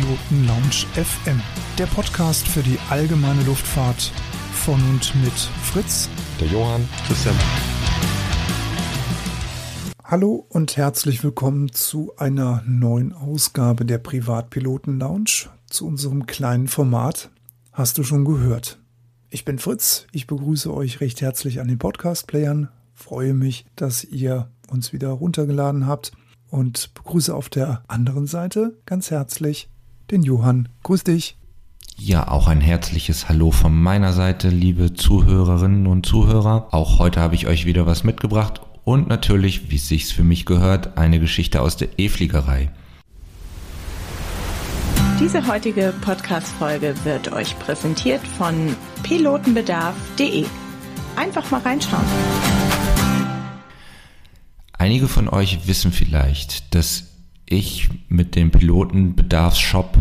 Privatpiloten Lounge FM, der Podcast für die allgemeine Luftfahrt von und mit Fritz, der Johann, Christian. Hallo und herzlich willkommen zu einer neuen Ausgabe der Privatpiloten Lounge, zu unserem kleinen Format. Hast du schon gehört? Ich bin Fritz, ich begrüße euch recht herzlich an den Podcast-Playern, freue mich, dass ihr uns wieder runtergeladen habt und begrüße auf der anderen Seite ganz herzlich den Johann. Grüß dich. Ja, auch ein herzliches Hallo von meiner Seite, liebe Zuhörerinnen und Zuhörer. Auch heute habe ich euch wieder was mitgebracht und natürlich, wie es sich für mich gehört, eine Geschichte aus der E-Fliegerei. Diese heutige Podcast-Folge wird euch präsentiert von pilotenbedarf.de. Einfach mal reinschauen. Einige von euch wissen vielleicht, dass ich mit dem Pilotenbedarfsshop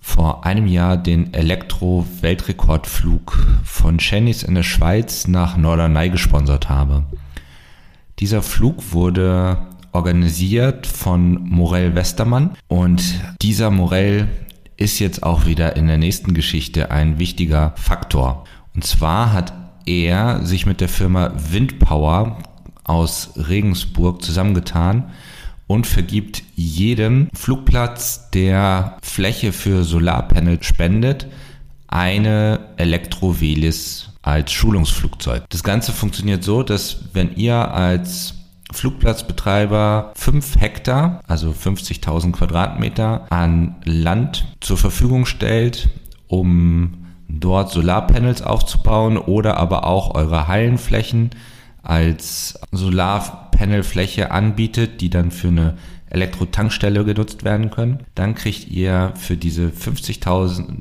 vor einem Jahr den Elektro-Weltrekordflug von Chennis in der Schweiz nach Norderney gesponsert habe. Dieser Flug wurde organisiert von Morell Westermann und dieser Morell ist jetzt auch wieder in der nächsten Geschichte ein wichtiger Faktor. Und zwar hat er sich mit der Firma Windpower aus Regensburg zusammengetan und vergibt jedem Flugplatz, der Fläche für Solarpanel spendet, eine Elektrovelis als Schulungsflugzeug. Das Ganze funktioniert so, dass wenn ihr als Flugplatzbetreiber 5 Hektar, also 50.000 Quadratmeter an Land zur Verfügung stellt, um dort Solarpanels aufzubauen oder aber auch eure Hallenflächen als Solarpanelfläche anbietet, die dann für eine Elektrotankstelle genutzt werden können, dann kriegt ihr für diese 50.000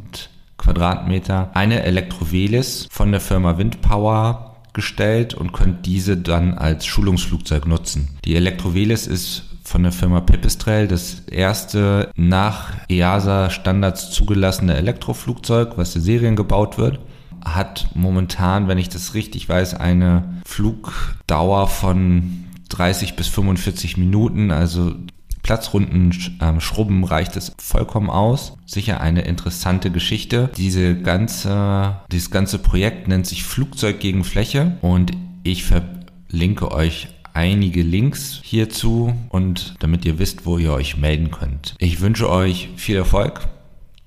Quadratmeter eine Elektrovelis von der Firma Windpower gestellt und könnt diese dann als Schulungsflugzeug nutzen. Die Elektrovelis ist von der Firma Pipistrel das erste nach EASA Standards zugelassene Elektroflugzeug, was in Serien gebaut wird hat momentan, wenn ich das richtig weiß, eine Flugdauer von 30 bis 45 Minuten. Also Platzrunden ähm, schrubben reicht es vollkommen aus. Sicher eine interessante Geschichte. Diese ganze, dieses ganze Projekt nennt sich Flugzeug gegen Fläche und ich verlinke euch einige Links hierzu und damit ihr wisst, wo ihr euch melden könnt. Ich wünsche euch viel Erfolg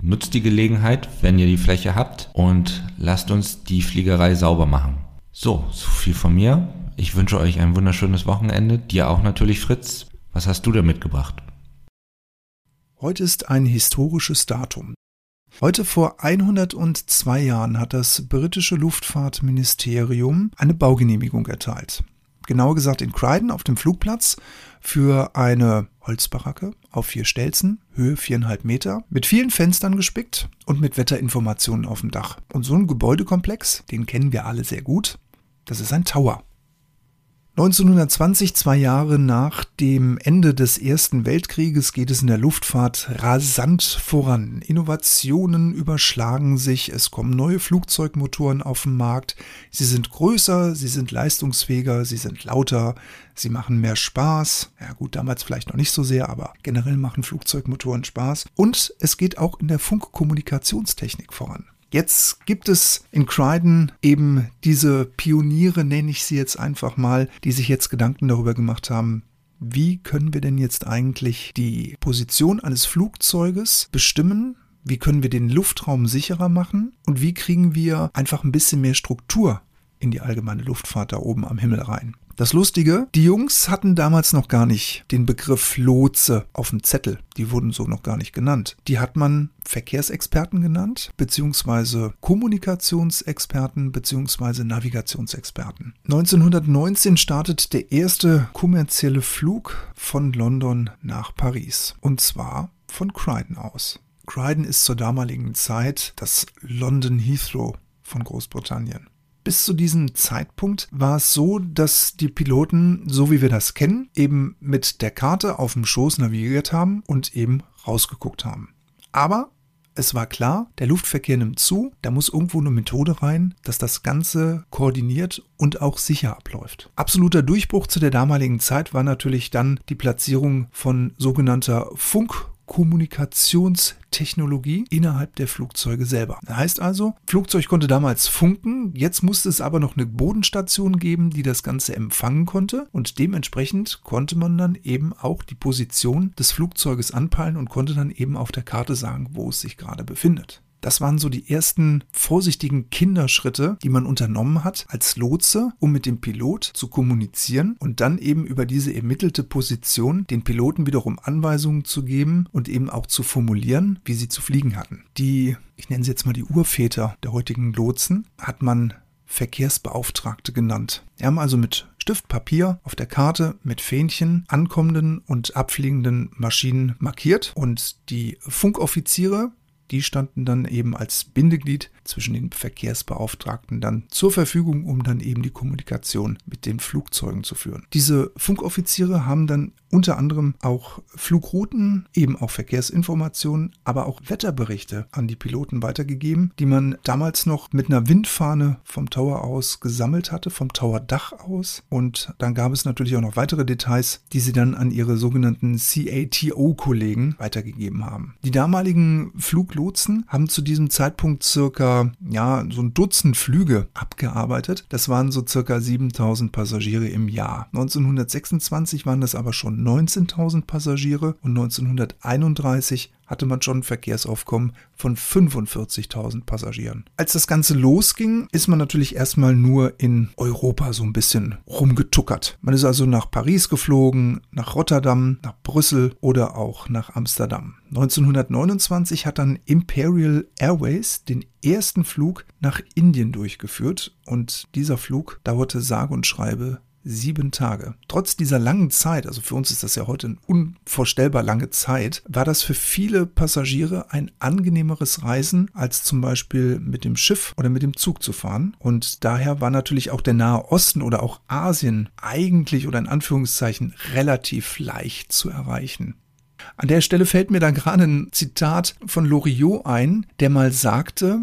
Nutzt die Gelegenheit, wenn ihr die Fläche habt und lasst uns die Fliegerei sauber machen. So, so viel von mir. Ich wünsche euch ein wunderschönes Wochenende. Dir auch natürlich, Fritz. Was hast du da mitgebracht? Heute ist ein historisches Datum. Heute vor 102 Jahren hat das britische Luftfahrtministerium eine Baugenehmigung erteilt genauer gesagt in Crichton auf dem Flugplatz, für eine Holzbaracke auf vier Stelzen, Höhe viereinhalb Meter, mit vielen Fenstern gespickt und mit Wetterinformationen auf dem Dach. Und so ein Gebäudekomplex, den kennen wir alle sehr gut, das ist ein Tower. 1920, zwei Jahre nach dem Ende des Ersten Weltkrieges, geht es in der Luftfahrt rasant voran. Innovationen überschlagen sich, es kommen neue Flugzeugmotoren auf den Markt. Sie sind größer, sie sind leistungsfähiger, sie sind lauter, sie machen mehr Spaß. Ja gut, damals vielleicht noch nicht so sehr, aber generell machen Flugzeugmotoren Spaß. Und es geht auch in der Funkkommunikationstechnik voran. Jetzt gibt es in Crichton eben diese Pioniere, nenne ich sie jetzt einfach mal, die sich jetzt Gedanken darüber gemacht haben, wie können wir denn jetzt eigentlich die Position eines Flugzeuges bestimmen? Wie können wir den Luftraum sicherer machen? Und wie kriegen wir einfach ein bisschen mehr Struktur in die allgemeine Luftfahrt da oben am Himmel rein? Das Lustige, die Jungs hatten damals noch gar nicht den Begriff Lotse auf dem Zettel. Die wurden so noch gar nicht genannt. Die hat man Verkehrsexperten genannt, beziehungsweise Kommunikationsexperten, beziehungsweise Navigationsexperten. 1919 startet der erste kommerzielle Flug von London nach Paris. Und zwar von Crichton aus. Crichton ist zur damaligen Zeit das London Heathrow von Großbritannien. Bis zu diesem Zeitpunkt war es so, dass die Piloten, so wie wir das kennen, eben mit der Karte auf dem Schoß navigiert haben und eben rausgeguckt haben. Aber es war klar, der Luftverkehr nimmt zu, da muss irgendwo eine Methode rein, dass das Ganze koordiniert und auch sicher abläuft. Absoluter Durchbruch zu der damaligen Zeit war natürlich dann die Platzierung von sogenannter Funk Kommunikationstechnologie innerhalb der Flugzeuge selber. Das heißt also, Flugzeug konnte damals funken, jetzt musste es aber noch eine Bodenstation geben, die das Ganze empfangen konnte und dementsprechend konnte man dann eben auch die Position des Flugzeuges anpeilen und konnte dann eben auf der Karte sagen, wo es sich gerade befindet. Das waren so die ersten vorsichtigen Kinderschritte, die man unternommen hat als Lotse, um mit dem Pilot zu kommunizieren und dann eben über diese ermittelte Position den Piloten wiederum Anweisungen zu geben und eben auch zu formulieren, wie sie zu fliegen hatten. Die, ich nenne sie jetzt mal die Urväter der heutigen Lotsen, hat man Verkehrsbeauftragte genannt. Die haben also mit Stift, Papier auf der Karte mit Fähnchen ankommenden und abfliegenden Maschinen markiert und die Funkoffiziere die standen dann eben als Bindeglied zwischen den Verkehrsbeauftragten dann zur Verfügung, um dann eben die Kommunikation mit den Flugzeugen zu führen. Diese Funkoffiziere haben dann unter anderem auch Flugrouten, eben auch Verkehrsinformationen, aber auch Wetterberichte an die Piloten weitergegeben, die man damals noch mit einer Windfahne vom Tower aus gesammelt hatte, vom Towerdach aus. Und dann gab es natürlich auch noch weitere Details, die sie dann an ihre sogenannten CATO-Kollegen weitergegeben haben. Die damaligen Fluglotsen haben zu diesem Zeitpunkt circa, ja, so ein Dutzend Flüge abgearbeitet. Das waren so circa 7000 Passagiere im Jahr. 1926 waren das aber schon 19.000 Passagiere und 1931 hatte man schon ein Verkehrsaufkommen von 45.000 Passagieren. Als das Ganze losging, ist man natürlich erstmal nur in Europa so ein bisschen rumgetuckert. Man ist also nach Paris geflogen, nach Rotterdam, nach Brüssel oder auch nach Amsterdam. 1929 hat dann Imperial Airways den ersten Flug nach Indien durchgeführt und dieser Flug dauerte sage und schreibe sieben Tage. Trotz dieser langen Zeit, also für uns ist das ja heute eine unvorstellbar lange Zeit, war das für viele Passagiere ein angenehmeres Reisen, als zum Beispiel mit dem Schiff oder mit dem Zug zu fahren. Und daher war natürlich auch der Nahe Osten oder auch Asien eigentlich oder in Anführungszeichen relativ leicht zu erreichen. An der Stelle fällt mir da gerade ein Zitat von Loriot ein, der mal sagte,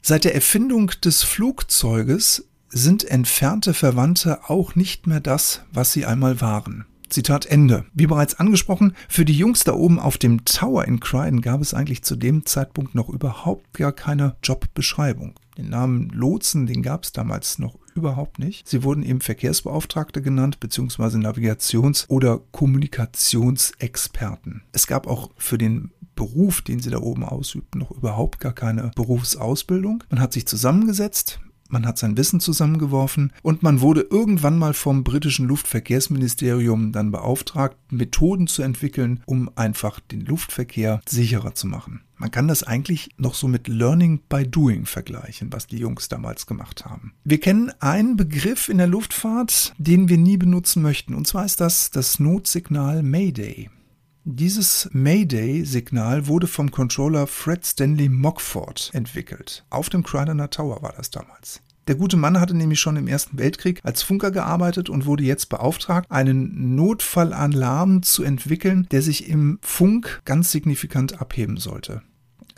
Seit der Erfindung des Flugzeuges sind entfernte Verwandte auch nicht mehr das, was sie einmal waren. Zitat Ende. Wie bereits angesprochen, für die Jungs da oben auf dem Tower in Croydon gab es eigentlich zu dem Zeitpunkt noch überhaupt gar keine Jobbeschreibung. Den Namen Lotsen, den gab es damals noch überhaupt nicht. Sie wurden eben Verkehrsbeauftragte genannt, beziehungsweise Navigations- oder Kommunikationsexperten. Es gab auch für den Beruf, den sie da oben ausübten, noch überhaupt gar keine Berufsausbildung. Man hat sich zusammengesetzt, man hat sein Wissen zusammengeworfen und man wurde irgendwann mal vom britischen Luftverkehrsministerium dann beauftragt, Methoden zu entwickeln, um einfach den Luftverkehr sicherer zu machen. Man kann das eigentlich noch so mit Learning by Doing vergleichen, was die Jungs damals gemacht haben. Wir kennen einen Begriff in der Luftfahrt, den wir nie benutzen möchten, und zwar ist das das Notsignal Mayday. Dieses Mayday-Signal wurde vom Controller Fred Stanley Mockford entwickelt. Auf dem Krydoner Tower war das damals. Der gute Mann hatte nämlich schon im Ersten Weltkrieg als Funker gearbeitet und wurde jetzt beauftragt, einen Notfallalarm zu entwickeln, der sich im Funk ganz signifikant abheben sollte.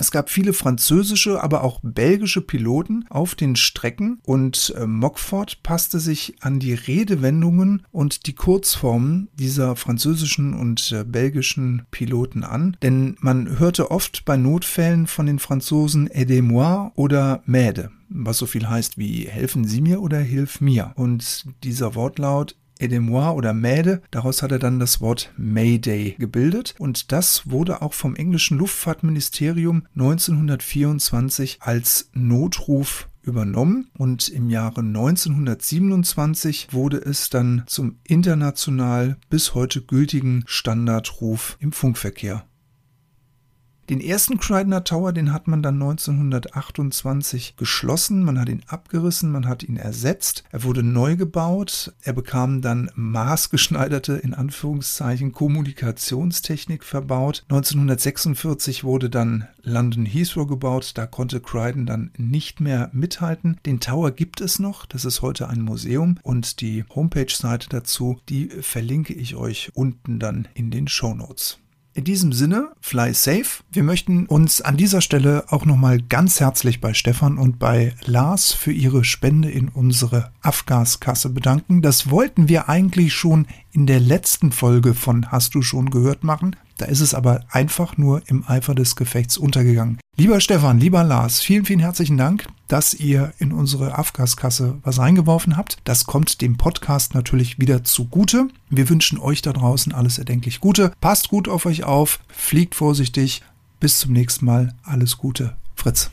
Es gab viele französische, aber auch belgische Piloten auf den Strecken und äh, Mockford passte sich an die Redewendungen und die Kurzformen dieser französischen und äh, belgischen Piloten an, denn man hörte oft bei Notfällen von den Franzosen Aidez-moi oder Mäde was so viel heißt wie helfen Sie mir oder hilf mir. Und dieser Wortlaut Aidez-moi oder Mäde. Daraus hat er dann das Wort Mayday gebildet und das wurde auch vom englischen Luftfahrtministerium 1924 als Notruf übernommen und im Jahre 1927 wurde es dann zum international bis heute gültigen Standardruf im Funkverkehr. Den ersten Kreidner Tower, den hat man dann 1928 geschlossen, man hat ihn abgerissen, man hat ihn ersetzt, er wurde neu gebaut, er bekam dann maßgeschneiderte, in Anführungszeichen, Kommunikationstechnik verbaut. 1946 wurde dann London Heathrow gebaut, da konnte Croydon dann nicht mehr mithalten. Den Tower gibt es noch, das ist heute ein Museum und die Homepage-Seite dazu, die verlinke ich euch unten dann in den Show Notes. In diesem Sinne, fly safe. Wir möchten uns an dieser Stelle auch nochmal ganz herzlich bei Stefan und bei Lars für ihre Spende in unsere Afgaskasse bedanken. Das wollten wir eigentlich schon in der letzten Folge von Hast du schon gehört machen. Da ist es aber einfach nur im Eifer des Gefechts untergegangen. Lieber Stefan, lieber Lars, vielen, vielen herzlichen Dank, dass ihr in unsere Afgaskasse was reingeworfen habt. Das kommt dem Podcast natürlich wieder zugute. Wir wünschen euch da draußen alles erdenklich Gute. Passt gut auf euch auf, fliegt vorsichtig. Bis zum nächsten Mal. Alles Gute. Fritz.